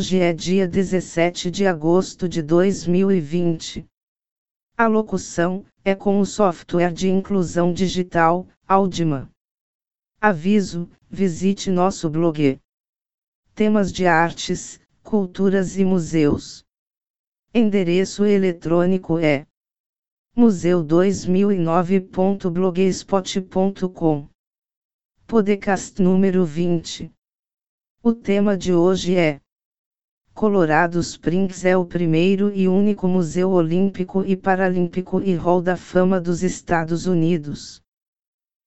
Hoje é dia 17 de agosto de 2020. A locução é com o software de inclusão digital, Audima. Aviso: visite nosso blog. Temas de artes, culturas e museus. Endereço eletrônico é museu2009.blogspot.com. Podcast número 20. O tema de hoje é Colorado Springs é o primeiro e único museu olímpico e paralímpico e hall da fama dos Estados Unidos.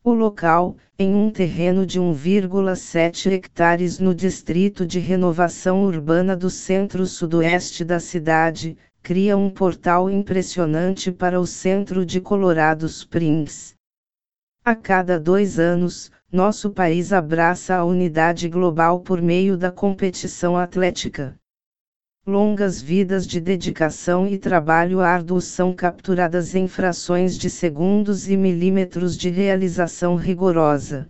O local, em um terreno de 1,7 hectares no Distrito de Renovação Urbana do centro-sudoeste da cidade, cria um portal impressionante para o centro de Colorado Springs. A cada dois anos, nosso país abraça a unidade global por meio da competição atlética. Longas vidas de dedicação e trabalho árduo são capturadas em frações de segundos e milímetros de realização rigorosa.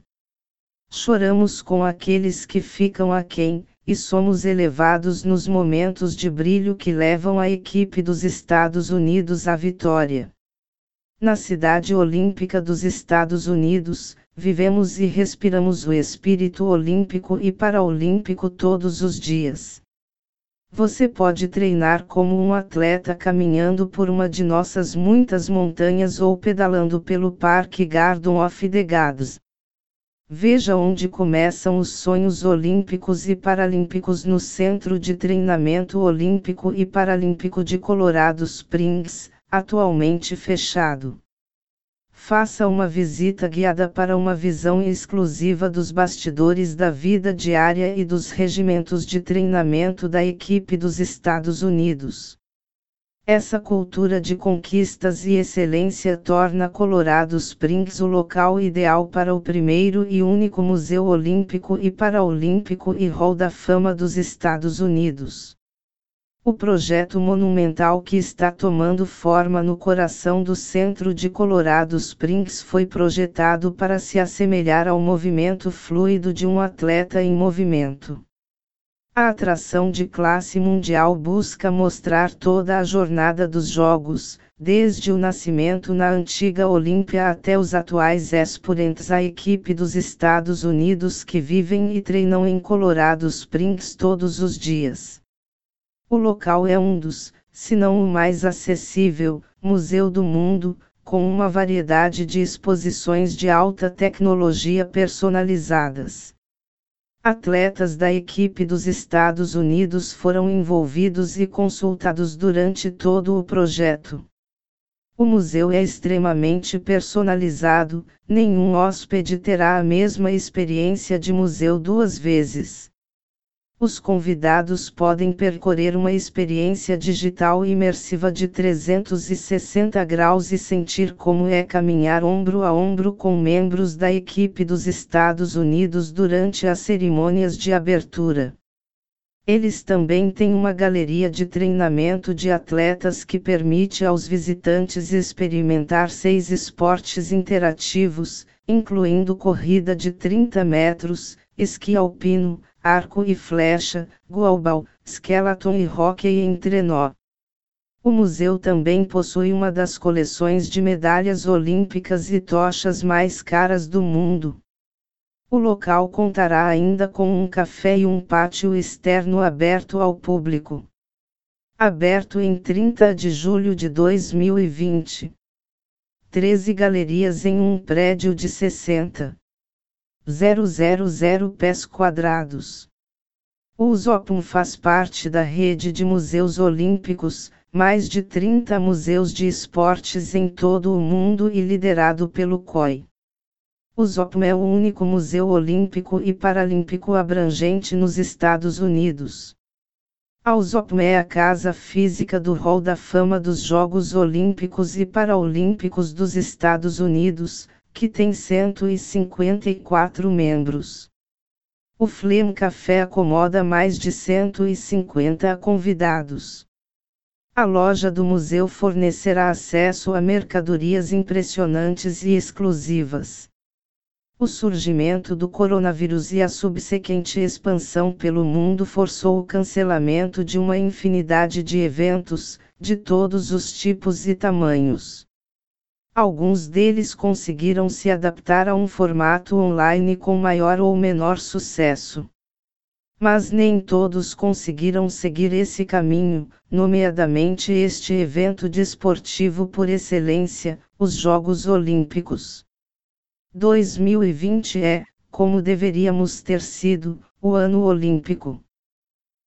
Choramos com aqueles que ficam aquém, e somos elevados nos momentos de brilho que levam a equipe dos Estados Unidos à vitória. Na cidade olímpica dos Estados Unidos, vivemos e respiramos o espírito olímpico e paraolímpico todos os dias. Você pode treinar como um atleta caminhando por uma de nossas muitas montanhas ou pedalando pelo Parque Garden of the Gods. Veja onde começam os sonhos olímpicos e paralímpicos no Centro de Treinamento Olímpico e Paralímpico de Colorado Springs, atualmente fechado. Faça uma visita guiada para uma visão exclusiva dos bastidores da vida diária e dos regimentos de treinamento da equipe dos Estados Unidos. Essa cultura de conquistas e excelência torna Colorado Springs o local ideal para o primeiro e único Museu Olímpico e Paraolímpico e Hall da Fama dos Estados Unidos. O projeto monumental que está tomando forma no coração do centro de Colorado Springs foi projetado para se assemelhar ao movimento fluido de um atleta em movimento. A atração de classe mundial busca mostrar toda a jornada dos Jogos, desde o nascimento na antiga Olímpia até os atuais expoentes à equipe dos Estados Unidos que vivem e treinam em Colorado Springs todos os dias. O local é um dos, se não o mais acessível, museu do mundo, com uma variedade de exposições de alta tecnologia personalizadas. Atletas da equipe dos Estados Unidos foram envolvidos e consultados durante todo o projeto. O museu é extremamente personalizado, nenhum hóspede terá a mesma experiência de museu duas vezes. Os convidados podem percorrer uma experiência digital imersiva de 360 graus e sentir como é caminhar ombro a ombro com membros da equipe dos Estados Unidos durante as cerimônias de abertura. Eles também têm uma galeria de treinamento de atletas que permite aos visitantes experimentar seis esportes interativos, incluindo corrida de 30 metros, esqui alpino, arco e flecha, goalball, skeleton e hóquei em trenó. O museu também possui uma das coleções de medalhas olímpicas e tochas mais caras do mundo. O local contará ainda com um café e um pátio externo aberto ao público. Aberto em 30 de julho de 2020. 13 galerias em um prédio de 60. 000 pés quadrados. O USOPUM faz parte da rede de museus olímpicos, mais de 30 museus de esportes em todo o mundo e liderado pelo COI. O ZOPM é o único museu olímpico e paralímpico abrangente nos Estados Unidos. A USOPM é a casa física do Hall da Fama dos Jogos Olímpicos e Paraolímpicos dos Estados Unidos, que tem 154 membros. O Flem Café acomoda mais de 150 convidados. A loja do museu fornecerá acesso a mercadorias impressionantes e exclusivas. O surgimento do coronavírus e a subsequente expansão pelo mundo forçou o cancelamento de uma infinidade de eventos, de todos os tipos e tamanhos. Alguns deles conseguiram se adaptar a um formato online com maior ou menor sucesso. Mas nem todos conseguiram seguir esse caminho, nomeadamente este evento desportivo por excelência, os Jogos Olímpicos. 2020 é, como deveríamos ter sido, o ano olímpico.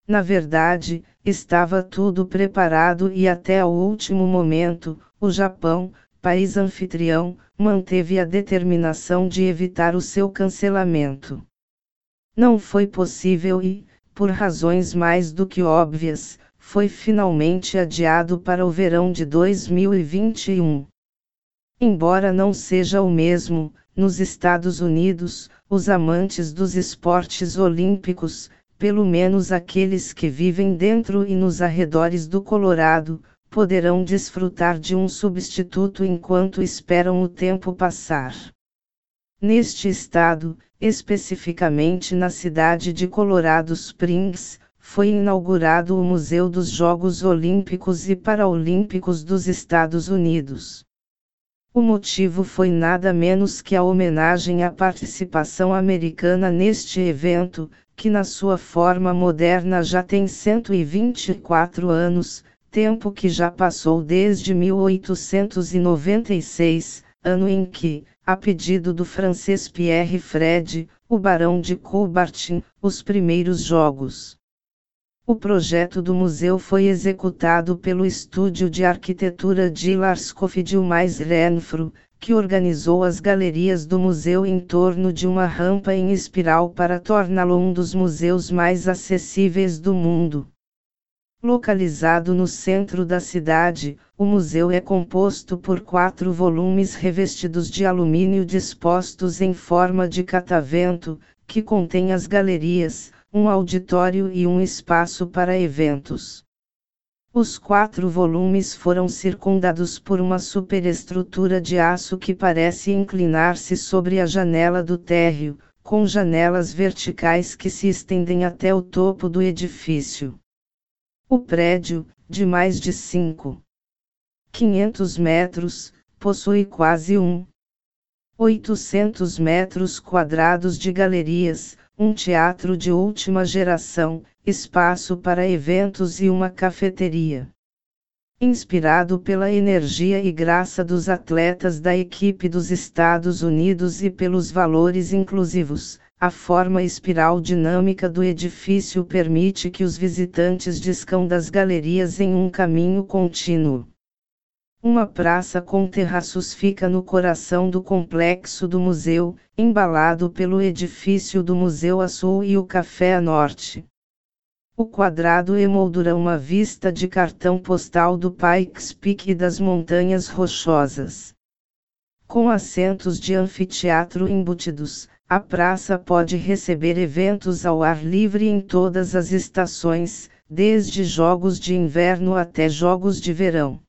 Na verdade, estava tudo preparado e até ao último momento, o Japão, país anfitrião, manteve a determinação de evitar o seu cancelamento. Não foi possível e, por razões mais do que óbvias, foi finalmente adiado para o verão de 2021. Embora não seja o mesmo, nos Estados Unidos, os amantes dos esportes olímpicos, pelo menos aqueles que vivem dentro e nos arredores do Colorado, poderão desfrutar de um substituto enquanto esperam o tempo passar. Neste estado, especificamente na cidade de Colorado Springs, foi inaugurado o Museu dos Jogos Olímpicos e Paraolímpicos dos Estados Unidos. O motivo foi nada menos que a homenagem à participação americana neste evento, que na sua forma moderna já tem 124 anos, tempo que já passou desde 1896, ano em que, a pedido do francês Pierre Fred, o barão de Coubertin, os primeiros jogos o projeto do museu foi executado pelo estúdio de arquitetura de Larscoff de Mais Renfro, que organizou as galerias do museu em torno de uma rampa em espiral para torná-lo um dos museus mais acessíveis do mundo. Localizado no centro da cidade, o museu é composto por quatro volumes revestidos de alumínio dispostos em forma de catavento, que contém as galerias, um auditório e um espaço para eventos. Os quatro volumes foram circundados por uma superestrutura de aço que parece inclinar-se sobre a janela do térreo, com janelas verticais que se estendem até o topo do edifício. O prédio, de mais de 5. 500 metros, possui quase um 800 metros quadrados de galerias, um teatro de última geração, espaço para eventos e uma cafeteria. Inspirado pela energia e graça dos atletas da equipe dos Estados Unidos e pelos valores inclusivos, a forma espiral dinâmica do edifício permite que os visitantes descam das galerias em um caminho contínuo. Uma praça com terraços fica no coração do complexo do museu, embalado pelo edifício do Museu a Sul e o Café a Norte. O quadrado emoldura uma vista de cartão postal do Pikes Peak e das Montanhas Rochosas. Com assentos de anfiteatro embutidos, a praça pode receber eventos ao ar livre em todas as estações, desde jogos de inverno até jogos de verão.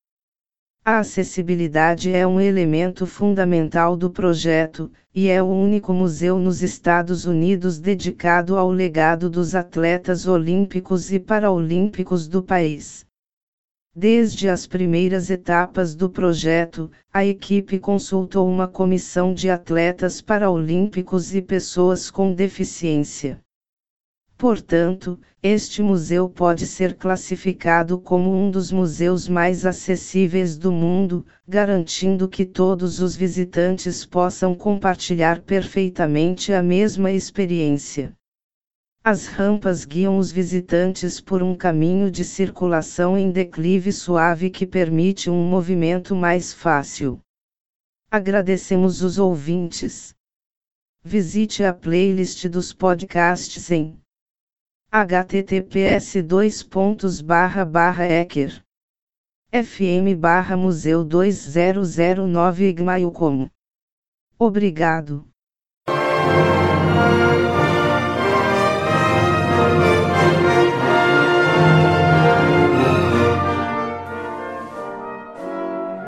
A acessibilidade é um elemento fundamental do projeto, e é o único museu nos Estados Unidos dedicado ao legado dos atletas olímpicos e paraolímpicos do país. Desde as primeiras etapas do projeto, a equipe consultou uma comissão de atletas paraolímpicos e pessoas com deficiência. Portanto, este museu pode ser classificado como um dos museus mais acessíveis do mundo, garantindo que todos os visitantes possam compartilhar perfeitamente a mesma experiência. As rampas guiam os visitantes por um caminho de circulação em declive suave que permite um movimento mais fácil. Agradecemos os ouvintes. Visite a playlist dos podcasts em https ecker fm museu 2009 igmail como obrigado